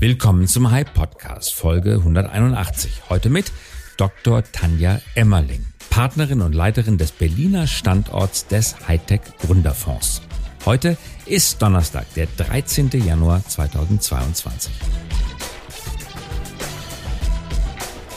Willkommen zum Hype Podcast, Folge 181. Heute mit Dr. Tanja Emmerling, Partnerin und Leiterin des Berliner Standorts des Hightech Gründerfonds. Heute ist Donnerstag, der 13. Januar 2022.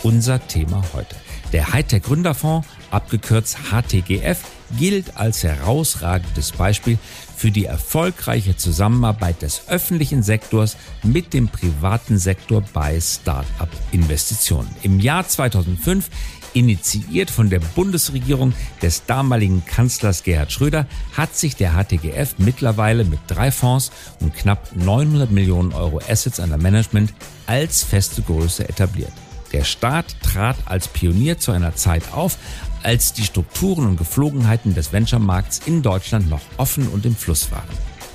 Unser Thema heute. Der Hightech Gründerfonds, abgekürzt HTGF, gilt als herausragendes Beispiel für die erfolgreiche Zusammenarbeit des öffentlichen Sektors mit dem privaten Sektor bei Start-up-Investitionen. Im Jahr 2005 Initiiert von der Bundesregierung des damaligen Kanzlers Gerhard Schröder hat sich der HTGF mittlerweile mit drei Fonds und knapp 900 Millionen Euro Assets under Management als feste Größe etabliert. Der Staat trat als Pionier zu einer Zeit auf, als die Strukturen und Geflogenheiten des Venture-Markts in Deutschland noch offen und im Fluss waren.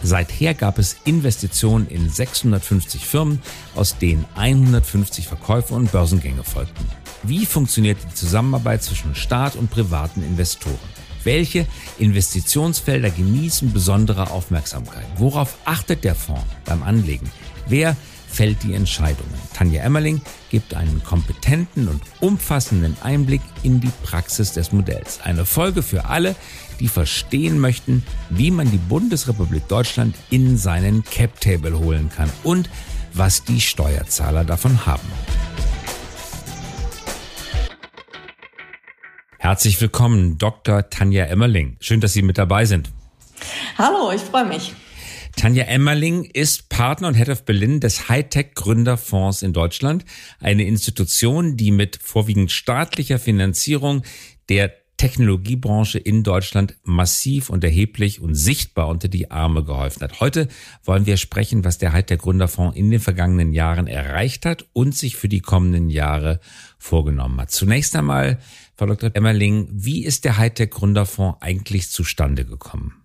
Seither gab es Investitionen in 650 Firmen, aus denen 150 Verkäufe und Börsengänge folgten. Wie funktioniert die Zusammenarbeit zwischen Staat und privaten Investoren? Welche Investitionsfelder genießen besondere Aufmerksamkeit? Worauf achtet der Fonds beim Anlegen? Wer fällt die Entscheidungen. Tanja Emmerling gibt einen kompetenten und umfassenden Einblick in die Praxis des Modells. Eine Folge für alle, die verstehen möchten, wie man die Bundesrepublik Deutschland in seinen Cap-Table holen kann und was die Steuerzahler davon haben. Herzlich willkommen, Dr. Tanja Emmerling. Schön, dass Sie mit dabei sind. Hallo, ich freue mich. Tanja Emmerling ist Partner und Head of Berlin des Hightech Gründerfonds in Deutschland, eine Institution, die mit vorwiegend staatlicher Finanzierung der Technologiebranche in Deutschland massiv und erheblich und sichtbar unter die Arme geholfen hat. Heute wollen wir sprechen, was der Hightech Gründerfonds in den vergangenen Jahren erreicht hat und sich für die kommenden Jahre vorgenommen hat. Zunächst einmal, Frau Dr. Emmerling, wie ist der Hightech Gründerfonds eigentlich zustande gekommen?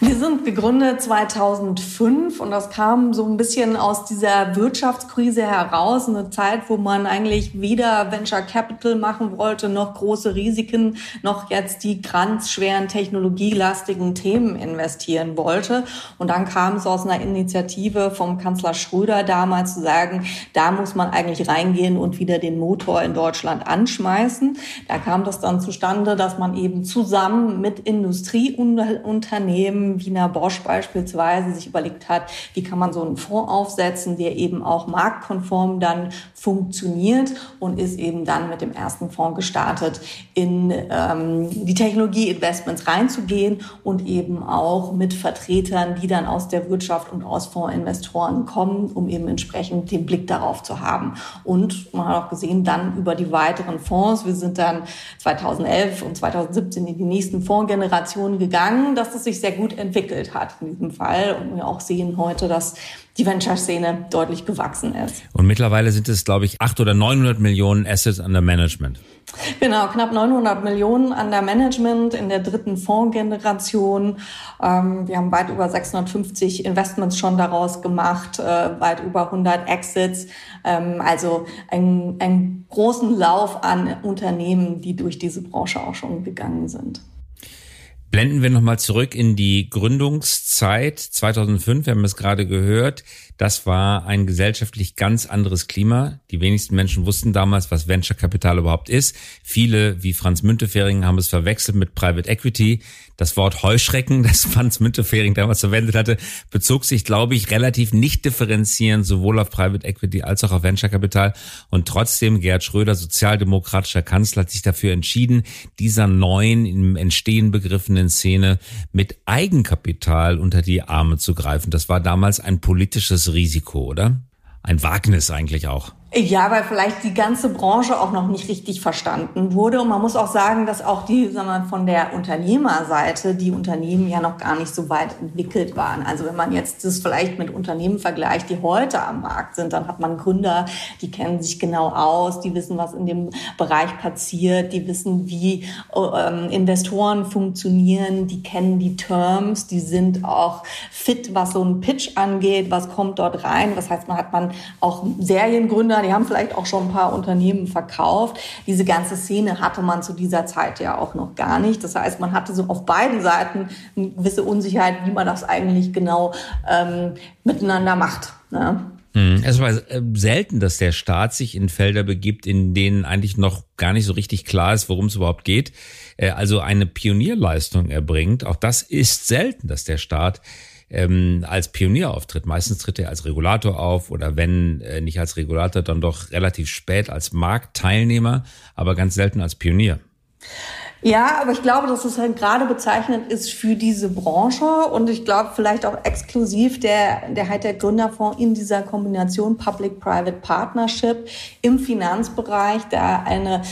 Wir sind gegründet 2005 und das kam so ein bisschen aus dieser Wirtschaftskrise heraus, eine Zeit, wo man eigentlich weder Venture Capital machen wollte, noch große Risiken, noch jetzt die ganz schweren technologielastigen Themen investieren wollte. Und dann kam es aus einer Initiative vom Kanzler Schröder damals zu sagen, da muss man eigentlich reingehen und wieder den Motor in Deutschland anschmeißen. Da kam das dann zustande, dass man eben zusammen mit Industrieunternehmen Wiener Bosch beispielsweise sich überlegt hat, wie kann man so einen Fonds aufsetzen, der eben auch marktkonform dann funktioniert und ist eben dann mit dem ersten Fonds gestartet, in ähm, die Technologieinvestments reinzugehen und eben auch mit Vertretern, die dann aus der Wirtschaft und aus Fondsinvestoren kommen, um eben entsprechend den Blick darauf zu haben. Und man hat auch gesehen, dann über die weiteren Fonds, wir sind dann 2011 und 2017 in die nächsten Fondsgenerationen gegangen, dass es sich sehr gut entwickelt hat in diesem Fall. Und wir auch sehen heute, dass die Venture-Szene deutlich gewachsen ist. Und mittlerweile sind es, glaube ich, 800 oder 900 Millionen Assets under Management. Genau, knapp 900 Millionen under Management in der dritten Fondsgeneration. Ähm, wir haben weit über 650 Investments schon daraus gemacht, äh, weit über 100 Exits. Ähm, also einen großen Lauf an Unternehmen, die durch diese Branche auch schon gegangen sind. Blenden wir nochmal zurück in die Gründungszeit 2005. Wir haben es gerade gehört. Das war ein gesellschaftlich ganz anderes Klima. Die wenigsten Menschen wussten damals, was Venture Capital überhaupt ist. Viele, wie Franz Müntefering, haben es verwechselt mit Private Equity. Das Wort Heuschrecken, das Franz Müntefering damals verwendet hatte, bezog sich, glaube ich, relativ nicht differenzierend sowohl auf Private Equity als auch auf Venture Capital. Und trotzdem, Gerhard Schröder, sozialdemokratischer Kanzler, hat sich dafür entschieden, dieser neuen, im Entstehen begriffenen Szene mit Eigenkapital unter die Arme zu greifen. Das war damals ein politisches Risiko, oder? Ein Wagnis eigentlich auch. Ja, weil vielleicht die ganze Branche auch noch nicht richtig verstanden wurde. Und man muss auch sagen, dass auch die, sagen wir, von der Unternehmerseite die Unternehmen ja noch gar nicht so weit entwickelt waren. Also wenn man jetzt das vielleicht mit Unternehmen vergleicht, die heute am Markt sind, dann hat man Gründer, die kennen sich genau aus, die wissen, was in dem Bereich passiert, die wissen, wie ähm, Investoren funktionieren, die kennen die Terms, die sind auch fit, was so ein Pitch angeht, was kommt dort rein. Das heißt, man hat man auch Seriengründer, Gründer, die haben vielleicht auch schon ein paar Unternehmen verkauft. Diese ganze Szene hatte man zu dieser Zeit ja auch noch gar nicht. Das heißt, man hatte so auf beiden Seiten eine gewisse Unsicherheit, wie man das eigentlich genau ähm, miteinander macht. Ne? Mhm. Es war äh, selten, dass der Staat sich in Felder begibt, in denen eigentlich noch gar nicht so richtig klar ist, worum es überhaupt geht. Äh, also eine Pionierleistung erbringt. Auch das ist selten, dass der Staat ähm, als Pionier auftritt. Meistens tritt er als Regulator auf oder wenn äh, nicht als Regulator, dann doch relativ spät als Marktteilnehmer, aber ganz selten als Pionier. Ja, aber ich glaube, dass es halt gerade bezeichnend ist für diese Branche und ich glaube vielleicht auch exklusiv der, der halt der Gründerfonds in dieser Kombination Public-Private Partnership im Finanzbereich da eine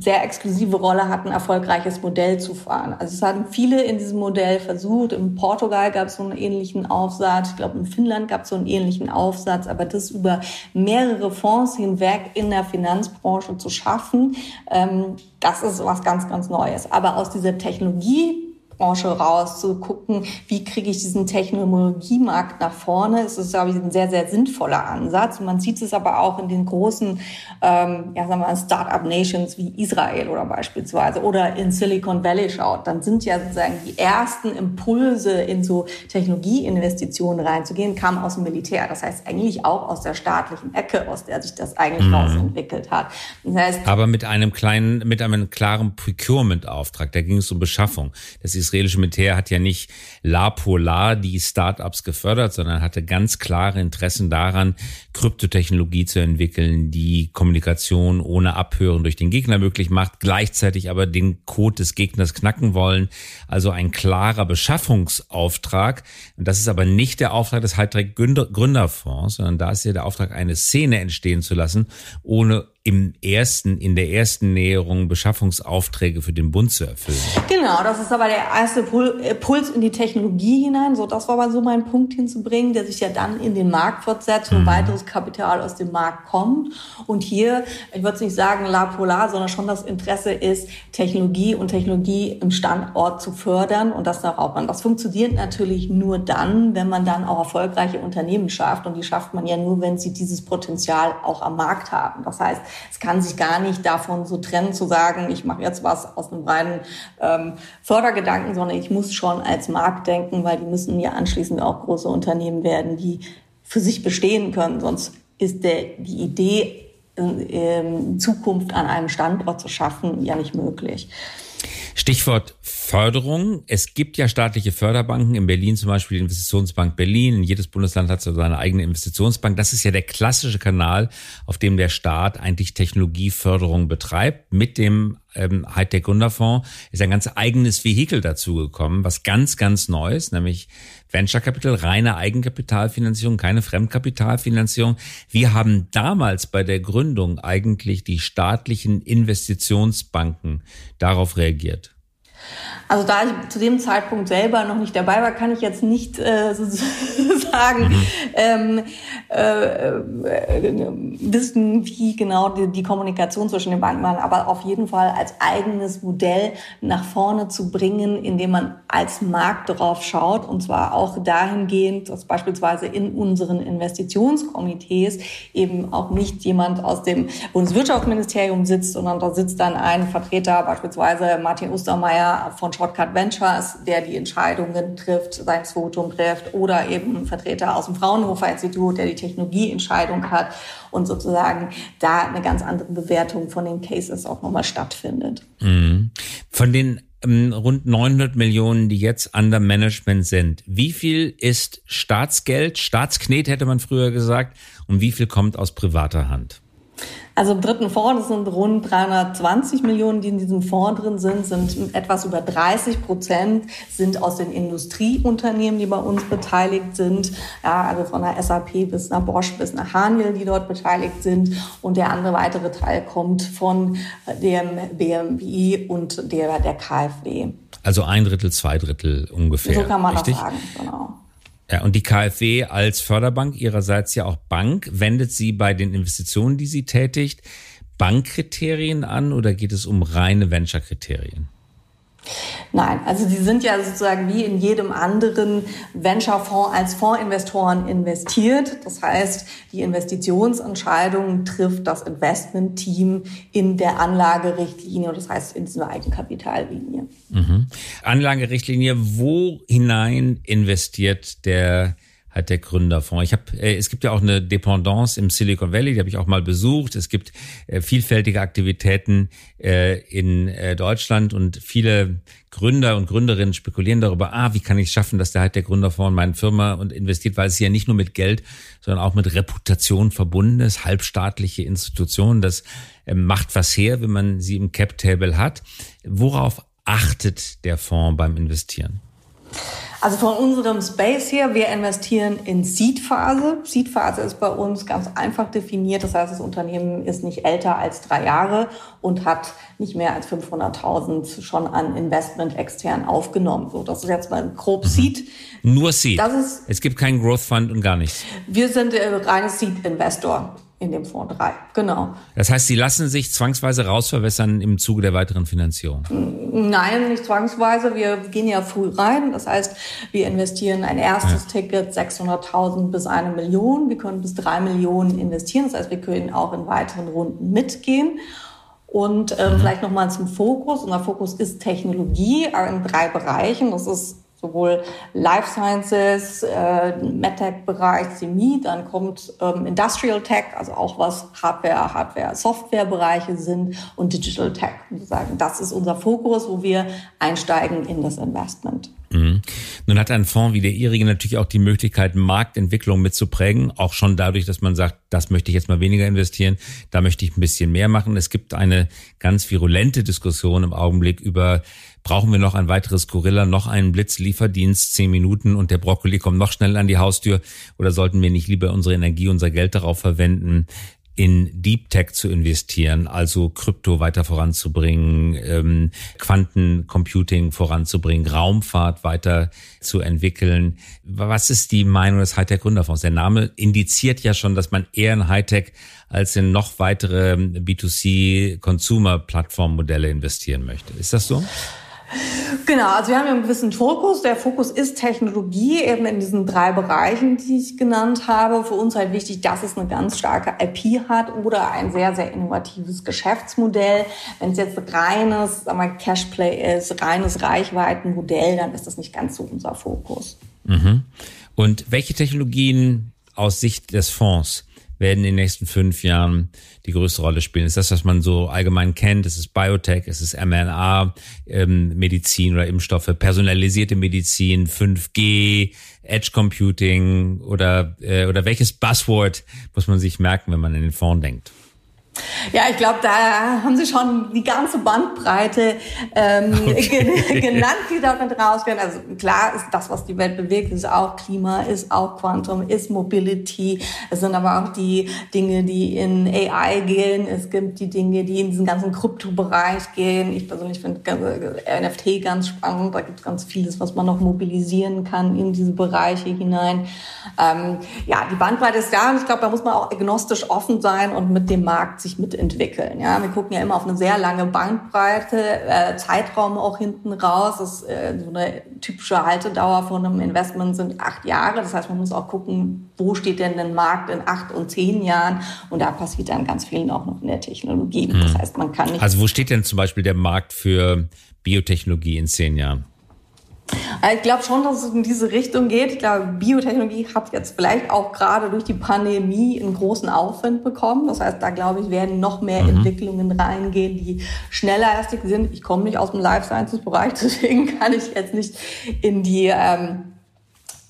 sehr exklusive Rolle hat, ein erfolgreiches Modell zu fahren. Also es hatten viele in diesem Modell versucht. In Portugal gab es so einen ähnlichen Aufsatz. Ich glaube, in Finnland gab es so einen ähnlichen Aufsatz. Aber das über mehrere Fonds hinweg in der Finanzbranche zu schaffen, ähm, das ist was ganz, ganz Neues. Aber aus dieser Technologie Branche raus, zu gucken, wie kriege ich diesen Technologiemarkt nach vorne. Es ist, glaube ich, ein sehr, sehr sinnvoller Ansatz. man sieht es aber auch in den großen, ähm, ja, sagen wir mal, Start-up-Nations wie Israel oder beispielsweise oder in Silicon Valley schaut. Dann sind ja sozusagen die ersten Impulse in so Technologieinvestitionen reinzugehen, kamen aus dem Militär. Das heißt eigentlich auch aus der staatlichen Ecke, aus der sich das eigentlich mhm. rausentwickelt hat. Das heißt, aber mit einem kleinen, mit einem klaren Procurement-Auftrag. Da ging es um Beschaffung. Das ist israelische Militär hat ja nicht La Polar die Startups gefördert, sondern hatte ganz klare Interessen daran, Kryptotechnologie zu entwickeln, die Kommunikation ohne Abhören durch den Gegner möglich macht, gleichzeitig aber den Code des Gegners knacken wollen. Also ein klarer Beschaffungsauftrag. Und das ist aber nicht der Auftrag des Hightech Gründerfonds, sondern da ist ja der Auftrag, eine Szene entstehen zu lassen, ohne im ersten, in der ersten Näherung Beschaffungsaufträge für den Bund zu erfüllen. Genau, das ist aber der erste äh, Puls in die Technologie hinein. So, das war aber so mein Punkt hinzubringen, der sich ja dann in den Markt fortsetzt, wo mhm. weiteres Kapital aus dem Markt kommt. Und hier, ich würde es nicht sagen La Polar, sondern schon das Interesse ist, Technologie und Technologie im Standort zu fördern und das nach Raubmann. Das funktioniert natürlich nur dann, wenn man dann auch erfolgreiche Unternehmen schafft. Und die schafft man ja nur, wenn sie dieses Potenzial auch am Markt haben. Das heißt, es kann sich gar nicht davon so trennen zu sagen, ich mache jetzt was aus einem reinen ähm, Fördergedanken, sondern ich muss schon als Markt denken, weil die müssen ja anschließend auch große Unternehmen werden, die für sich bestehen können. Sonst ist der, die Idee, in Zukunft an einem Standort zu schaffen, ja nicht möglich. Stichwort Förderung. Es gibt ja staatliche Förderbanken, in Berlin zum Beispiel die Investitionsbank Berlin. Jedes Bundesland hat so seine eigene Investitionsbank. Das ist ja der klassische Kanal, auf dem der Staat eigentlich Technologieförderung betreibt. Mit dem ähm, Hightech Gründerfonds ist ein ganz eigenes Vehikel dazugekommen, was ganz, ganz Neues, nämlich Venture Capital, reine Eigenkapitalfinanzierung, keine Fremdkapitalfinanzierung. Wir haben damals bei der Gründung eigentlich die staatlichen Investitionsbanken darauf reagiert. Also da ich zu dem Zeitpunkt selber noch nicht dabei war, kann ich jetzt nicht äh, sozusagen mhm. ähm, äh, äh, wissen, wie genau die, die, Kommunikation zwischen den Banken war, aber auf jeden Fall als eigenes Modell nach vorne zu bringen, indem man als Markt darauf schaut und zwar auch dahingehend, dass beispielsweise in unseren Investitionskomitees eben auch nicht jemand aus dem Bundeswirtschaftsministerium sitzt, sondern da sitzt dann ein Vertreter, beispielsweise Martin Ostermeier von Shortcut Ventures, der die Entscheidungen trifft, sein Votum trifft, oder eben ein Vertreter aus dem Fraunhofer Institut, der die Technologieentscheidung hat und sozusagen da eine ganz andere Bewertung von den Cases auch nochmal stattfindet. Mhm. Von den ähm, rund 900 Millionen, die jetzt under Management sind, wie viel ist Staatsgeld, Staatsknet hätte man früher gesagt, und wie viel kommt aus privater Hand? Also im dritten Fonds, das sind rund 320 Millionen, die in diesem Fonds drin sind, sind etwas über 30 Prozent sind aus den Industrieunternehmen, die bei uns beteiligt sind. Ja, also von der SAP bis nach Bosch bis nach Haniel, die dort beteiligt sind. Und der andere weitere Teil kommt von dem BMWI und der, der KfW. Also ein Drittel, zwei Drittel ungefähr. So kann man richtig? das sagen, genau. Ja, und die KfW als Förderbank ihrerseits ja auch Bank, wendet sie bei den Investitionen, die sie tätigt, Bankkriterien an oder geht es um reine Venture-Kriterien? Nein, also sie sind ja sozusagen wie in jedem anderen Venture-Fonds als Fondsinvestoren investiert. Das heißt, die Investitionsentscheidung trifft das Investment-Team in der Anlagerichtlinie, das heißt in dieser Eigenkapitallinie. Mhm. Anlagerichtlinie, wo hinein investiert der Hightech-Gründerfonds. Ich habe, äh, es gibt ja auch eine Dependance im Silicon Valley, die habe ich auch mal besucht. Es gibt äh, vielfältige Aktivitäten äh, in äh, Deutschland und viele Gründer und Gründerinnen spekulieren darüber, ah, wie kann ich es schaffen, dass der Hightech-Gründerfonds in meine Firma und investiert, weil es ja nicht nur mit Geld, sondern auch mit Reputation verbunden ist, halbstaatliche Institutionen. Das äh, macht was her, wenn man sie im Cap-Table hat. Worauf achtet der Fonds beim Investieren? Also von unserem Space her, wir investieren in Seed-Phase. Seed-Phase ist bei uns ganz einfach definiert. Das heißt, das Unternehmen ist nicht älter als drei Jahre und hat nicht mehr als 500.000 schon an Investment extern aufgenommen. So, das ist jetzt mal grob mhm. Seed. Nur Seed. Das ist, es gibt keinen Growth Fund und gar nichts. Wir sind äh, reines Seed-Investor in dem Fonds 3. Genau. Das heißt, Sie lassen sich zwangsweise rausverwässern im Zuge der weiteren Finanzierung? Nein, nicht zwangsweise. Wir gehen ja früh rein. Das heißt, wir investieren ein erstes ja. Ticket 600.000 bis eine Million. Wir können bis drei Millionen investieren. Das heißt, wir können auch in weiteren Runden mitgehen. Und ähm, mhm. vielleicht nochmal zum Fokus. Unser Fokus ist Technologie in drei Bereichen. Das ist sowohl Life Sciences, äh, MedTech-Bereich, Chemie, dann kommt ähm, Industrial Tech, also auch was Hardware, Hardware, Software-Bereiche sind und Digital Tech. Wir sagen, das ist unser Fokus, wo wir einsteigen in das Investment. Mhm. Nun hat ein Fonds wie der Ihrige natürlich auch die Möglichkeit, Marktentwicklung mitzuprägen, auch schon dadurch, dass man sagt, das möchte ich jetzt mal weniger investieren, da möchte ich ein bisschen mehr machen. Es gibt eine ganz virulente Diskussion im Augenblick über, brauchen wir noch ein weiteres Gorilla, noch einen Blitzlieferdienst, zehn Minuten und der Brokkoli kommt noch schnell an die Haustür oder sollten wir nicht lieber unsere Energie, unser Geld darauf verwenden, in Deep Tech zu investieren, also Krypto weiter voranzubringen, ähm, Quantencomputing voranzubringen, Raumfahrt weiter zu entwickeln. Was ist die Meinung des Hightech Gründerfonds? Der Name indiziert ja schon, dass man eher in Hightech als in noch weitere B2C Consumer Plattformmodelle investieren möchte. Ist das so? Genau, also wir haben ja einen gewissen Fokus. Der Fokus ist Technologie, eben in diesen drei Bereichen, die ich genannt habe. Für uns halt wichtig, dass es eine ganz starke IP hat oder ein sehr, sehr innovatives Geschäftsmodell. Wenn es jetzt reines Cashplay ist, reines Reichweitenmodell, dann ist das nicht ganz so unser Fokus. Mhm. Und welche Technologien aus Sicht des Fonds werden in den nächsten fünf Jahren die größte Rolle spielen? Ist das, was man so allgemein kennt? Ist es Biotech? Ist es mRNA, ähm, Medizin oder Impfstoffe, personalisierte Medizin, 5G, Edge Computing oder, äh, oder welches Buzzword muss man sich merken, wenn man in den Fonds denkt? Ja, ich glaube, da haben Sie schon die ganze Bandbreite ähm, okay. genannt, die damit rausgehen. Also klar ist das, was die Welt bewegt, ist auch Klima, ist auch Quantum, ist Mobility. Es sind aber auch die Dinge, die in AI gehen. Es gibt die Dinge, die in diesen ganzen Kryptobereich gehen. Ich persönlich finde NFT ganz spannend. Da gibt es ganz vieles, was man noch mobilisieren kann in diese Bereiche hinein. Ähm, ja, die Bandbreite ist da und ich glaube, da muss man auch agnostisch offen sein und mit dem Markt sich mitentwickeln. Ja, wir gucken ja immer auf eine sehr lange Bandbreite, äh, Zeitraum auch hinten raus. Das, äh, so eine typische Haltedauer von einem Investment sind acht Jahre. Das heißt, man muss auch gucken, wo steht denn der Markt in acht und zehn Jahren? Und da passiert dann ganz viel auch noch in der Technologie. Das hm. heißt, man kann nicht. Also wo steht denn zum Beispiel der Markt für Biotechnologie in zehn Jahren? Ich glaube schon, dass es in diese Richtung geht. Ich glaube, Biotechnologie hat jetzt vielleicht auch gerade durch die Pandemie einen großen Aufwind bekommen. Das heißt, da glaube ich, werden noch mehr mhm. Entwicklungen reingehen, die schneller erstig sind. Ich komme nicht aus dem Life Sciences Bereich, deswegen kann ich jetzt nicht in die ähm,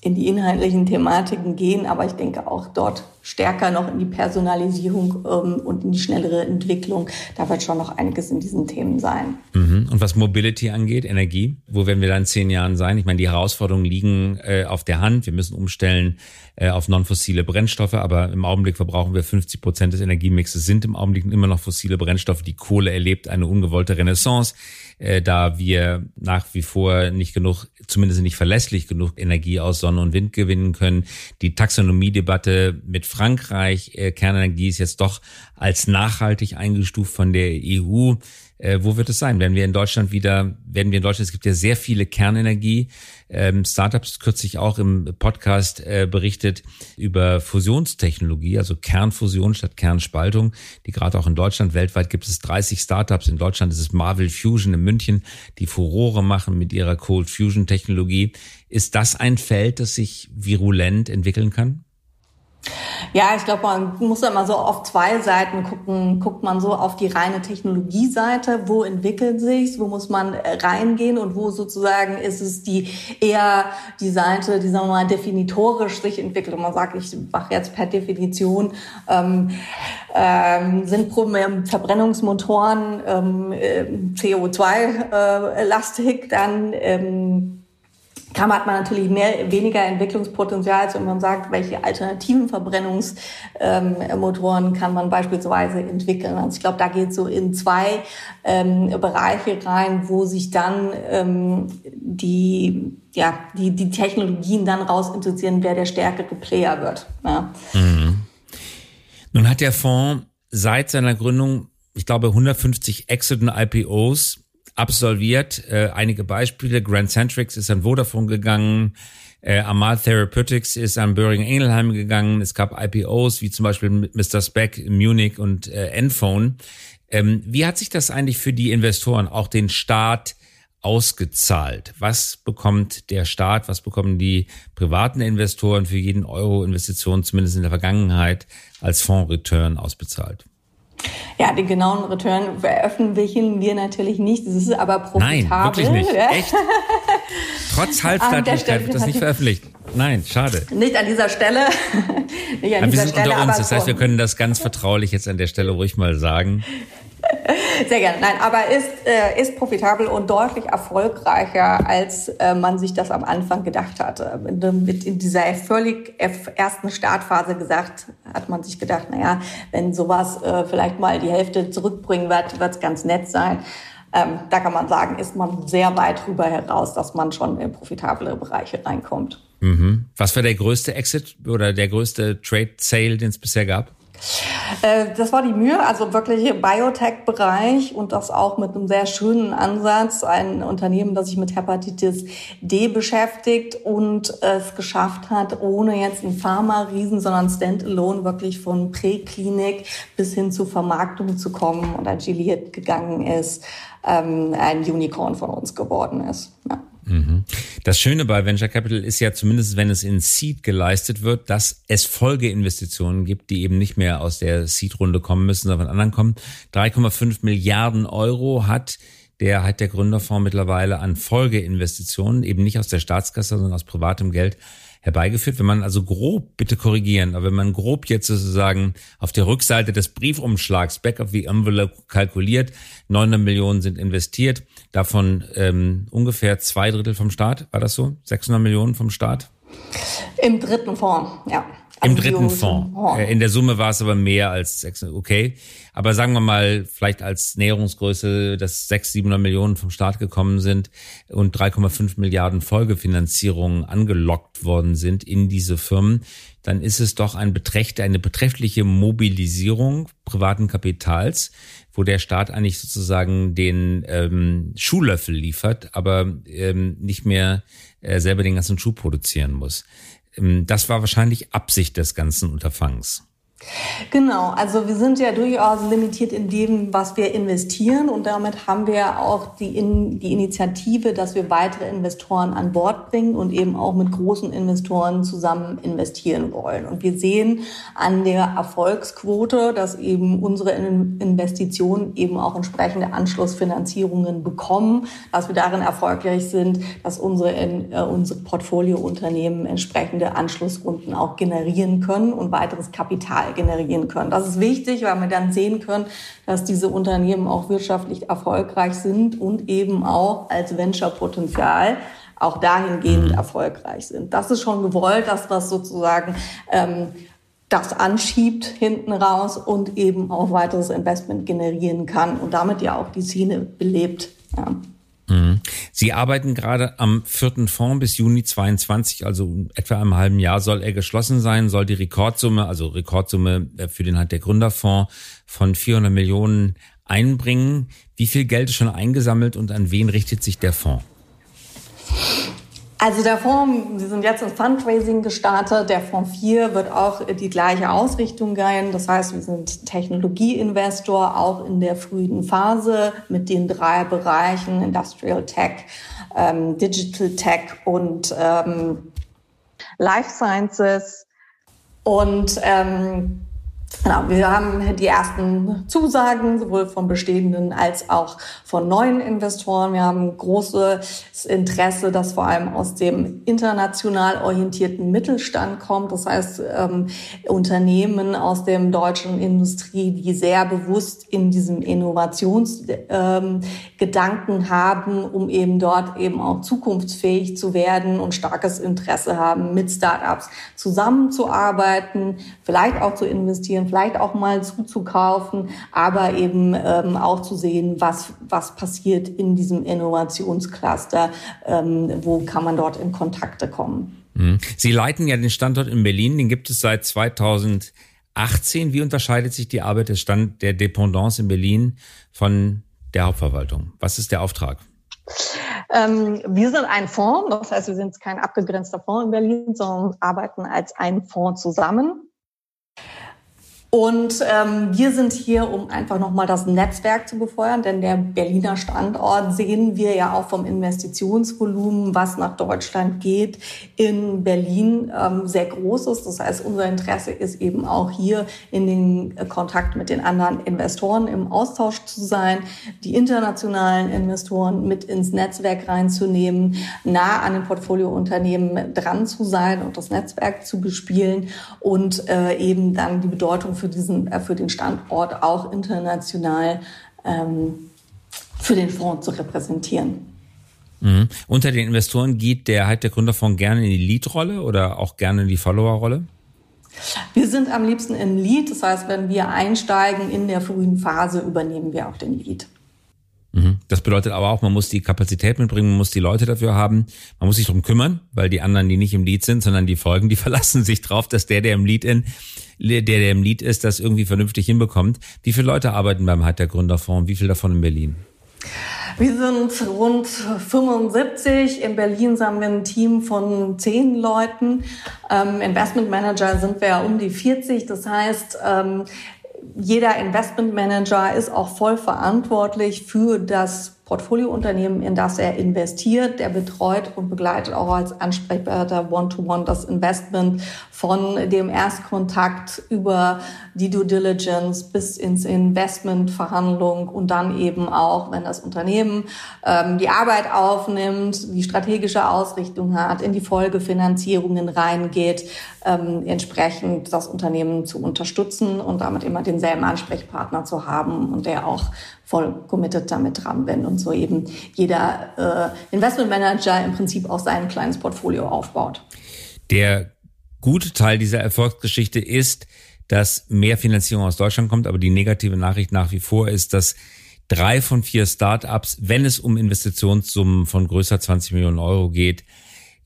in die inhaltlichen Thematiken gehen, aber ich denke auch dort stärker noch in die Personalisierung ähm, und in die schnellere Entwicklung. Da wird schon noch einiges in diesen Themen sein. Mhm. Und was Mobility angeht, Energie, wo werden wir dann in zehn Jahren sein? Ich meine, die Herausforderungen liegen äh, auf der Hand. Wir müssen umstellen äh, auf non-fossile Brennstoffe, aber im Augenblick verbrauchen wir 50 Prozent des Energiemixes, sind im Augenblick immer noch fossile Brennstoffe. Die Kohle erlebt eine ungewollte Renaissance, äh, da wir nach wie vor nicht genug, zumindest nicht verlässlich genug Energie aus Sonne und Wind gewinnen können. Die Taxonomiedebatte mit Frankreich, äh, Kernenergie ist jetzt doch als nachhaltig eingestuft von der EU. Äh, wo wird es sein? Werden wir in Deutschland wieder, werden wir in Deutschland, es gibt ja sehr viele Kernenergie, ähm, Startups kürzlich auch im Podcast äh, berichtet über Fusionstechnologie, also Kernfusion statt Kernspaltung, die gerade auch in Deutschland, weltweit gibt es 30 Startups. In Deutschland ist es Marvel Fusion in München, die Furore machen mit ihrer Cold Fusion Technologie. Ist das ein Feld, das sich virulent entwickeln kann? Ja, ich glaube, man muss da mal so auf zwei Seiten gucken. Guckt man so auf die reine Technologieseite, wo entwickelt sich's, wo muss man äh, reingehen und wo sozusagen ist es die eher die Seite, die sagen wir mal definitorisch sich entwickelt und man sagt, ich mache jetzt per Definition ähm, ähm, sind Verbrennungsmotoren ähm, äh, CO2-lastig, äh, dann ähm, kann, hat man natürlich mehr, weniger Entwicklungspotenzial, als wenn man sagt, welche alternativen Verbrennungsmotoren ähm, kann man beispielsweise entwickeln. Also ich glaube, da geht so in zwei ähm, Bereiche rein, wo sich dann ähm, die, ja, die, die Technologien dann rausinteressieren, wer der stärkere Player wird. Ja. Mhm. Nun hat der Fonds seit seiner Gründung, ich glaube, 150 Exit und IPOs absolviert. Äh, einige Beispiele. Grand Centrix ist an Vodafone gegangen. Äh, Amal Therapeutics ist an Böhring Engelheim gegangen. Es gab IPOs wie zum Beispiel Mr. Speck in Munich und äh, Enphone. Ähm, wie hat sich das eigentlich für die Investoren, auch den Staat, ausgezahlt? Was bekommt der Staat, was bekommen die privaten Investoren für jeden Euro Investition, zumindest in der Vergangenheit, als Fondsreturn ausbezahlt? Ja, den genauen Return veröffentlichen wir natürlich nicht. Das ist aber profitabel. Nein, wirklich nicht. Echt? Trotz Halbstaatlichkeit wird das nicht veröffentlicht. Nein, schade. Nicht an dieser Stelle. nicht an dieser wir sind Stelle, unter uns, das heißt, wir können das ganz vertraulich jetzt an der Stelle ruhig mal sagen. Sehr gerne. Nein, aber ist, äh, ist profitabel und deutlich erfolgreicher, als äh, man sich das am Anfang gedacht hatte. Mit in dieser völlig ersten Startphase gesagt, hat man sich gedacht, naja, wenn sowas äh, vielleicht mal die Hälfte zurückbringen wird, wird es ganz nett sein. Ähm, da kann man sagen, ist man sehr weit drüber heraus, dass man schon in profitable Bereiche reinkommt. Mhm. Was war der größte Exit oder der größte Trade Sale, den es bisher gab? Äh, das war die Mühe, also wirklich Biotech-Bereich und das auch mit einem sehr schönen Ansatz. Ein Unternehmen, das sich mit Hepatitis D beschäftigt und es geschafft hat, ohne jetzt ein Pharma-Riesen, sondern Standalone wirklich von Präklinik bis hin zu Vermarktung zu kommen und an Gilead gegangen ist, ähm, ein Unicorn von uns geworden ist. Ja. Mhm. Das Schöne bei Venture Capital ist ja zumindest, wenn es in Seed geleistet wird, dass es Folgeinvestitionen gibt, die eben nicht mehr aus der Seed-Runde kommen müssen, sondern von anderen kommen. 3,5 Milliarden Euro hat der hat der Gründerfonds mittlerweile an Folgeinvestitionen, eben nicht aus der Staatskasse, sondern aus privatem Geld herbeigeführt. Wenn man also grob, bitte korrigieren, aber wenn man grob jetzt sozusagen auf der Rückseite des Briefumschlags Back of the Envelope kalkuliert, 900 Millionen sind investiert, davon ähm, ungefähr zwei Drittel vom Staat, war das so? 600 Millionen vom Staat? Im dritten Fonds, ja. Im dritten Fonds. Äh, in der Summe war es aber mehr als 600, okay. Aber sagen wir mal, vielleicht als Näherungsgröße, dass 600, 700 Millionen vom Staat gekommen sind und 3,5 Milliarden Folgefinanzierungen angelockt worden sind in diese Firmen, dann ist es doch ein beträcht, eine beträchtliche Mobilisierung privaten Kapitals, wo der Staat eigentlich sozusagen den ähm, Schuhlöffel liefert, aber ähm, nicht mehr äh, selber den ganzen Schuh produzieren muss. Ähm, das war wahrscheinlich Absicht des ganzen Unterfangs. Genau, also wir sind ja durchaus limitiert in dem, was wir investieren und damit haben wir auch die, in, die Initiative, dass wir weitere Investoren an Bord bringen und eben auch mit großen Investoren zusammen investieren wollen. Und wir sehen an der Erfolgsquote, dass eben unsere Investitionen eben auch entsprechende Anschlussfinanzierungen bekommen, dass wir darin erfolgreich sind, dass unsere, äh, unsere Portfoliounternehmen entsprechende Anschlussrunden auch generieren können und weiteres Kapital generieren können. Das ist wichtig, weil wir dann sehen können, dass diese Unternehmen auch wirtschaftlich erfolgreich sind und eben auch als Venture-Potenzial auch dahingehend mhm. erfolgreich sind. Das ist schon gewollt, dass was sozusagen ähm, das anschiebt hinten raus und eben auch weiteres Investment generieren kann und damit ja auch die Szene belebt. Ja. Mhm. Sie arbeiten gerade am vierten Fonds bis Juni 22, also etwa einem halben Jahr soll er geschlossen sein, soll die Rekordsumme, also Rekordsumme äh, für den halt der Gründerfonds von 400 Millionen einbringen. Wie viel Geld ist schon eingesammelt und an wen richtet sich der Fonds? Also der Fonds, Sie sind jetzt ins Fundraising gestartet. Der Fonds 4 wird auch die gleiche Ausrichtung gehen. Das heißt, wir sind Technologieinvestor auch in der frühen Phase mit den drei Bereichen Industrial Tech, ähm, Digital Tech und ähm, Life Sciences. Und ähm, Genau, wir haben die ersten Zusagen sowohl von bestehenden als auch von neuen Investoren. Wir haben großes Interesse, das vor allem aus dem international orientierten Mittelstand kommt. Das heißt, ähm, Unternehmen aus dem deutschen Industrie, die sehr bewusst in diesem Innovationsgedanken ähm, haben, um eben dort eben auch zukunftsfähig zu werden und starkes Interesse haben, mit Startups zusammenzuarbeiten, vielleicht auch zu investieren vielleicht auch mal zuzukaufen, aber eben ähm, auch zu sehen, was, was passiert in diesem Innovationscluster, ähm, wo kann man dort in Kontakte kommen. Mhm. Sie leiten ja den Standort in Berlin, den gibt es seit 2018. Wie unterscheidet sich die Arbeit des Stand der Dependance in Berlin von der Hauptverwaltung? Was ist der Auftrag? Ähm, wir sind ein Fonds, das heißt, wir sind kein abgegrenzter Fonds in Berlin, sondern arbeiten als ein Fonds zusammen. Und ähm, wir sind hier, um einfach nochmal das Netzwerk zu befeuern, denn der Berliner Standort sehen wir ja auch vom Investitionsvolumen, was nach Deutschland geht, in Berlin ähm, sehr groß ist. Das heißt, unser Interesse ist eben auch hier in den Kontakt mit den anderen Investoren im Austausch zu sein, die internationalen Investoren mit ins Netzwerk reinzunehmen, nah an den Portfoliounternehmen dran zu sein und das Netzwerk zu bespielen und äh, eben dann die Bedeutung für für, diesen, äh, für den Standort auch international ähm, für den Fonds zu repräsentieren. Mhm. Unter den Investoren geht der halt der Gründerfonds gerne in die Lead-Rolle oder auch gerne in die Follower-Rolle? Wir sind am liebsten in Lead, das heißt, wenn wir einsteigen in der frühen Phase, übernehmen wir auch den Lead. Mhm. Das bedeutet aber auch, man muss die Kapazität mitbringen, man muss die Leute dafür haben, man muss sich darum kümmern, weil die anderen, die nicht im Lead sind, sondern die folgen, die verlassen sich drauf, dass der, der im Lead in, der, der im Lead ist, das irgendwie vernünftig hinbekommt. Wie viele Leute arbeiten beim der Gründerfonds? Wie viele davon in Berlin? Wir sind rund 75. In Berlin haben wir ein Team von zehn Leuten. Ähm, Investment Manager sind wir ja um die 40. Das heißt, ähm, jeder Investmentmanager ist auch voll verantwortlich für das Portfoliounternehmen, in das er investiert. Der betreut und begleitet auch als Ansprechpartner One-to-One -one das Investment von dem Erstkontakt über die Due Diligence bis ins Investmentverhandlung und dann eben auch, wenn das Unternehmen ähm, die Arbeit aufnimmt, die strategische Ausrichtung hat, in die Folgefinanzierungen reingeht, ähm, entsprechend das Unternehmen zu unterstützen und damit immer denselben Ansprechpartner zu haben und der auch voll committed damit dran bin und so eben jeder äh, Investmentmanager im Prinzip auch sein kleines Portfolio aufbaut. Der gute Teil dieser Erfolgsgeschichte ist, dass mehr Finanzierung aus Deutschland kommt, aber die negative Nachricht nach wie vor ist, dass drei von vier Startups, wenn es um Investitionssummen von größer 20 Millionen Euro geht,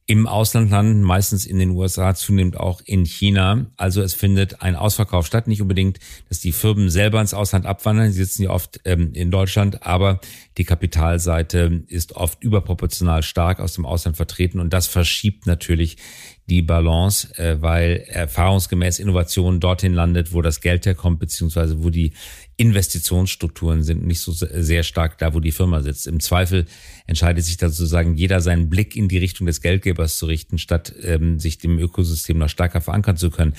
im Ausland landen, meistens in den USA, zunehmend auch in China. Also es findet ein Ausverkauf statt. Nicht unbedingt, dass die Firmen selber ins Ausland abwandern, sie sitzen ja oft ähm, in Deutschland, aber die Kapitalseite ist oft überproportional stark aus dem Ausland vertreten und das verschiebt natürlich die Balance, äh, weil erfahrungsgemäß Innovation dorthin landet, wo das Geld herkommt, beziehungsweise wo die Investitionsstrukturen sind nicht so sehr stark da, wo die Firma sitzt. Im Zweifel entscheidet sich da sozusagen jeder seinen Blick in die Richtung des Geldgebers zu richten, statt ähm, sich dem Ökosystem noch stärker verankern zu können.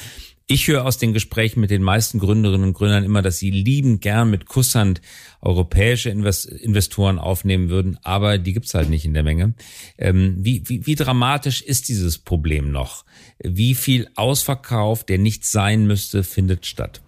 Ich höre aus den Gesprächen mit den meisten Gründerinnen und Gründern immer, dass sie lieben gern mit Kusshand europäische Investoren aufnehmen würden, aber die gibt's halt nicht in der Menge. Ähm, wie, wie, wie dramatisch ist dieses Problem noch? Wie viel Ausverkauf, der nicht sein müsste, findet statt?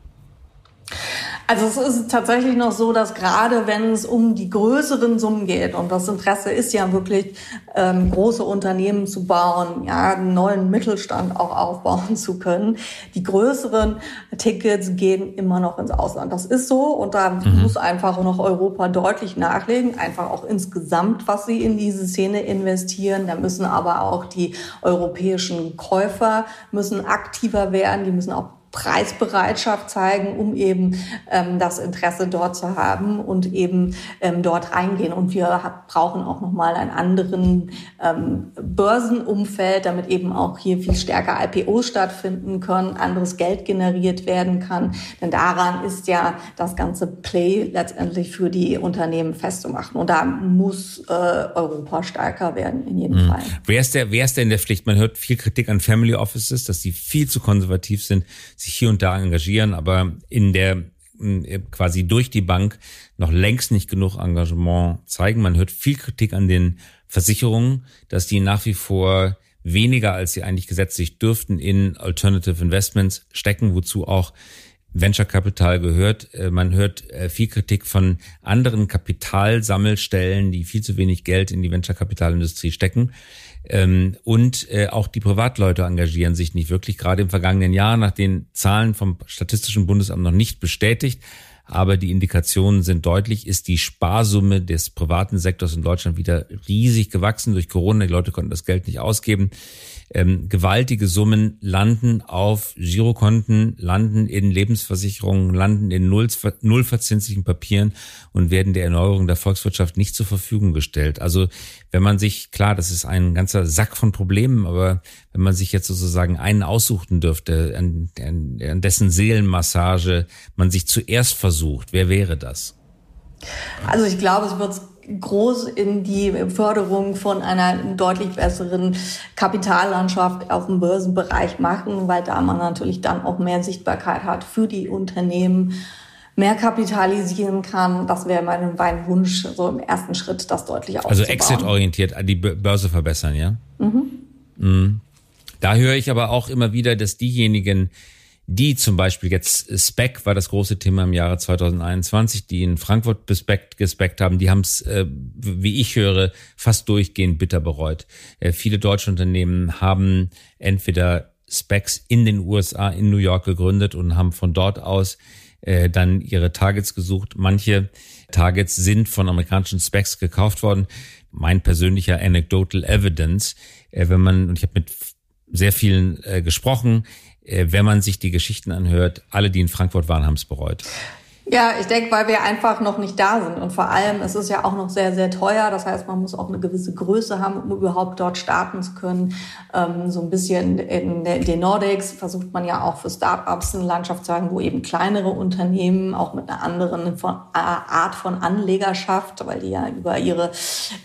Also es ist tatsächlich noch so, dass gerade wenn es um die größeren Summen geht und das Interesse ist ja wirklich ähm, große Unternehmen zu bauen, ja einen neuen Mittelstand auch aufbauen zu können, die größeren Tickets gehen immer noch ins Ausland. Das ist so und da mhm. muss einfach noch Europa deutlich nachlegen, einfach auch insgesamt, was sie in diese Szene investieren. Da müssen aber auch die europäischen Käufer müssen aktiver werden, die müssen auch Preisbereitschaft zeigen, um eben ähm, das Interesse dort zu haben und eben ähm, dort reingehen. Und wir hat, brauchen auch nochmal einen anderen ähm, Börsenumfeld, damit eben auch hier viel stärker IPOs stattfinden können, anderes Geld generiert werden kann. Denn daran ist ja das ganze Play letztendlich für die Unternehmen festzumachen. Und da muss äh, Europa stärker werden, in jedem mhm. Fall. Wer ist, der, wer ist denn in der Pflicht? Man hört viel Kritik an Family Offices, dass sie viel zu konservativ sind sich hier und da engagieren, aber in der quasi durch die Bank noch längst nicht genug Engagement zeigen. Man hört viel Kritik an den Versicherungen, dass die nach wie vor weniger als sie eigentlich gesetzlich dürften in Alternative Investments stecken, wozu auch Venture Capital gehört. Äh, man hört äh, viel Kritik von anderen Kapitalsammelstellen, die viel zu wenig Geld in die Venture Kapitalindustrie stecken. Ähm, und äh, auch die Privatleute engagieren sich nicht wirklich, gerade im vergangenen Jahr, nach den Zahlen vom Statistischen Bundesamt noch nicht bestätigt. Aber die Indikationen sind deutlich, ist die Sparsumme des privaten Sektors in Deutschland wieder riesig gewachsen durch Corona. Die Leute konnten das Geld nicht ausgeben ähm, gewaltige Summen landen auf Girokonten, landen in Lebensversicherungen, landen in nullverzinslichen Papieren und werden der Erneuerung der Volkswirtschaft nicht zur Verfügung gestellt. Also wenn man sich, klar, das ist ein ganzer Sack von Problemen, aber wenn man sich jetzt sozusagen einen aussuchen dürfte, an, an, an dessen Seelenmassage man sich zuerst versucht, wer wäre das? Also ich glaube, es wird groß in die Förderung von einer deutlich besseren Kapitallandschaft auf dem Börsenbereich machen, weil da man natürlich dann auch mehr Sichtbarkeit hat für die Unternehmen, mehr kapitalisieren kann. Das wäre mein, mein Wunsch, so im ersten Schritt das deutlich aufzubauen. Also exit-orientiert die Börse verbessern, ja? Mhm. Mhm. Da höre ich aber auch immer wieder, dass diejenigen, die zum Beispiel jetzt Spec war das große Thema im Jahre 2021, die in Frankfurt gespeckt, haben, die haben es, äh, wie ich höre, fast durchgehend bitter bereut. Äh, viele deutsche Unternehmen haben entweder Specs in den USA, in New York gegründet und haben von dort aus äh, dann ihre Targets gesucht. Manche Targets sind von amerikanischen Specs gekauft worden. Mein persönlicher Anecdotal Evidence, äh, wenn man, und ich habe mit sehr vielen äh, gesprochen, äh, wenn man sich die Geschichten anhört, alle, die in Frankfurt waren, haben es bereut. Ja, ich denke, weil wir einfach noch nicht da sind. Und vor allem, es ist ja auch noch sehr, sehr teuer. Das heißt, man muss auch eine gewisse Größe haben, um überhaupt dort starten zu können. Ähm, so ein bisschen in den Nordics versucht man ja auch für Startups eine Landschaft zu haben, wo eben kleinere Unternehmen auch mit einer anderen von, Art von Anlegerschaft, weil die ja über ihre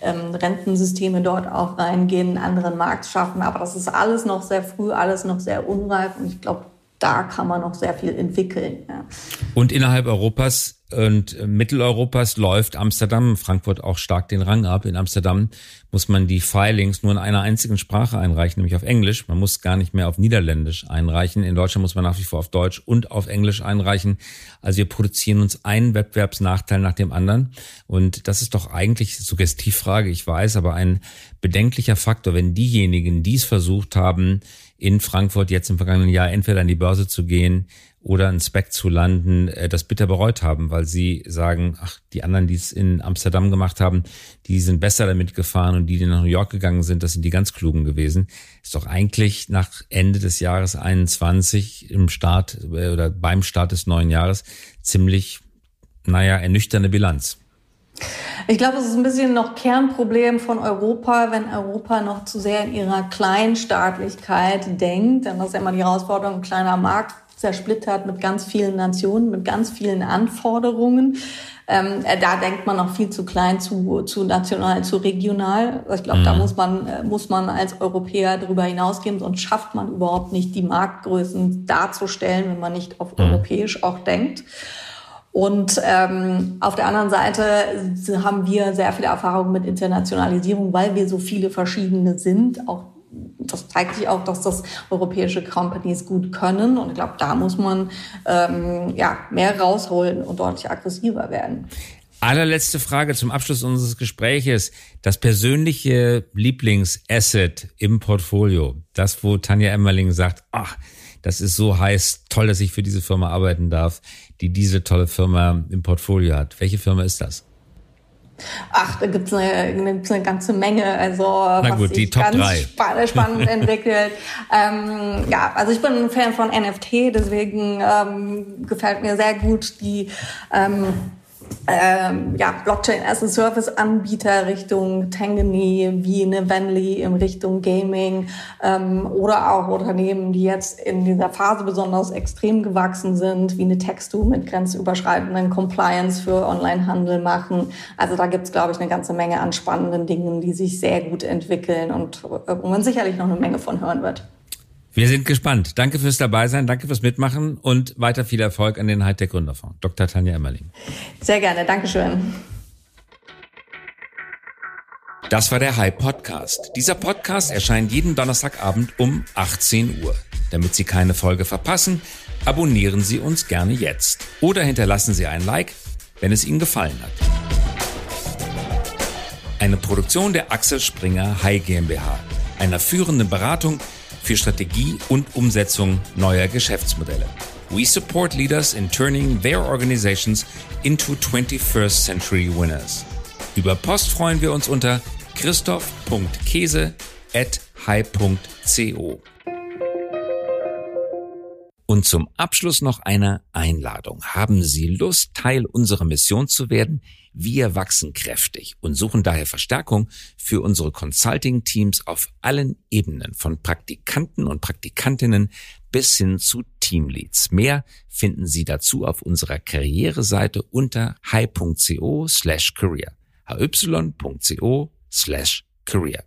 ähm, Rentensysteme dort auch reingehen, einen anderen Markt schaffen. Aber das ist alles noch sehr früh, alles noch sehr unreif. Und ich glaube, da kann man noch sehr viel entwickeln. Ja. Und innerhalb Europas und Mitteleuropas läuft Amsterdam, Frankfurt auch stark den Rang ab. In Amsterdam muss man die Filings nur in einer einzigen Sprache einreichen, nämlich auf Englisch. Man muss gar nicht mehr auf Niederländisch einreichen. In Deutschland muss man nach wie vor auf Deutsch und auf Englisch einreichen. Also wir produzieren uns einen Wettbewerbsnachteil nach dem anderen. Und das ist doch eigentlich Suggestivfrage, ich weiß, aber ein bedenklicher Faktor, wenn diejenigen, die es versucht haben, in Frankfurt jetzt im vergangenen Jahr entweder an die Börse zu gehen oder ein Spec zu landen, äh, das bitter bereut haben, weil sie sagen, ach, die anderen, die es in Amsterdam gemacht haben, die sind besser damit gefahren und die, die nach New York gegangen sind, das sind die ganz klugen gewesen. Ist doch eigentlich nach Ende des Jahres 21 im Start äh, oder beim Start des neuen Jahres ziemlich, naja, ernüchternde Bilanz. Ich glaube, es ist ein bisschen noch Kernproblem von Europa, wenn Europa noch zu sehr in ihrer Kleinstaatlichkeit denkt. Denn das ist ja immer die Herausforderung, ein kleiner Markt zersplittert mit ganz vielen Nationen, mit ganz vielen Anforderungen. Ähm, äh, da denkt man noch viel zu klein, zu, zu national, zu regional. Ich glaube, mhm. da muss man, äh, muss man als Europäer darüber hinausgehen, sonst schafft man überhaupt nicht, die Marktgrößen darzustellen, wenn man nicht auf mhm. europäisch auch denkt. Und ähm, auf der anderen Seite haben wir sehr viele Erfahrungen mit Internationalisierung, weil wir so viele verschiedene sind, auch das zeigt sich auch, dass das europäische Companies gut können. Und ich glaube, da muss man ähm, ja, mehr rausholen und deutlich aggressiver werden. Allerletzte Frage zum Abschluss unseres Gespräches. Das persönliche Lieblingsasset im Portfolio. Das, wo Tanja Emmerling sagt, ach, das ist so heiß, toll, dass ich für diese Firma arbeiten darf, die diese tolle Firma im Portfolio hat. Welche Firma ist das? Ach, da gibt's eine, eine ganze Menge, also Na gut, was die Top ganz 3. Spann spannend entwickelt. ähm, ja, also ich bin ein Fan von NFT, deswegen ähm, gefällt mir sehr gut die ähm, ähm, ja, Blockchain as a Service Anbieter Richtung Tangany, wie eine Venly in Richtung Gaming ähm, oder auch Unternehmen, die jetzt in dieser Phase besonders extrem gewachsen sind, wie eine Textu mit grenzüberschreitenden Compliance für Onlinehandel machen. Also da gibt's glaube ich, eine ganze Menge an spannenden Dingen, die sich sehr gut entwickeln und wo man sicherlich noch eine Menge von hören wird. Wir sind gespannt. Danke fürs Dabeisein, danke fürs Mitmachen und weiter viel Erfolg an den Hightech Gründerfonds. Dr. Tanja Emmerling. Sehr gerne, Dankeschön. Das war der High Podcast. Dieser Podcast erscheint jeden Donnerstagabend um 18 Uhr. Damit Sie keine Folge verpassen, abonnieren Sie uns gerne jetzt oder hinterlassen Sie ein Like, wenn es Ihnen gefallen hat. Eine Produktion der Axel Springer High GmbH, einer führenden Beratung für Strategie und Umsetzung neuer Geschäftsmodelle. We support leaders in turning their organizations into 21st century winners. Über Post freuen wir uns unter christoph.käse at high.co. Und zum Abschluss noch eine Einladung. Haben Sie Lust, Teil unserer Mission zu werden? Wir wachsen kräftig und suchen daher Verstärkung für unsere Consulting-Teams auf allen Ebenen, von Praktikanten und Praktikantinnen bis hin zu Teamleads. Mehr finden Sie dazu auf unserer Karriereseite unter hi.co slash career. hy.co slash career.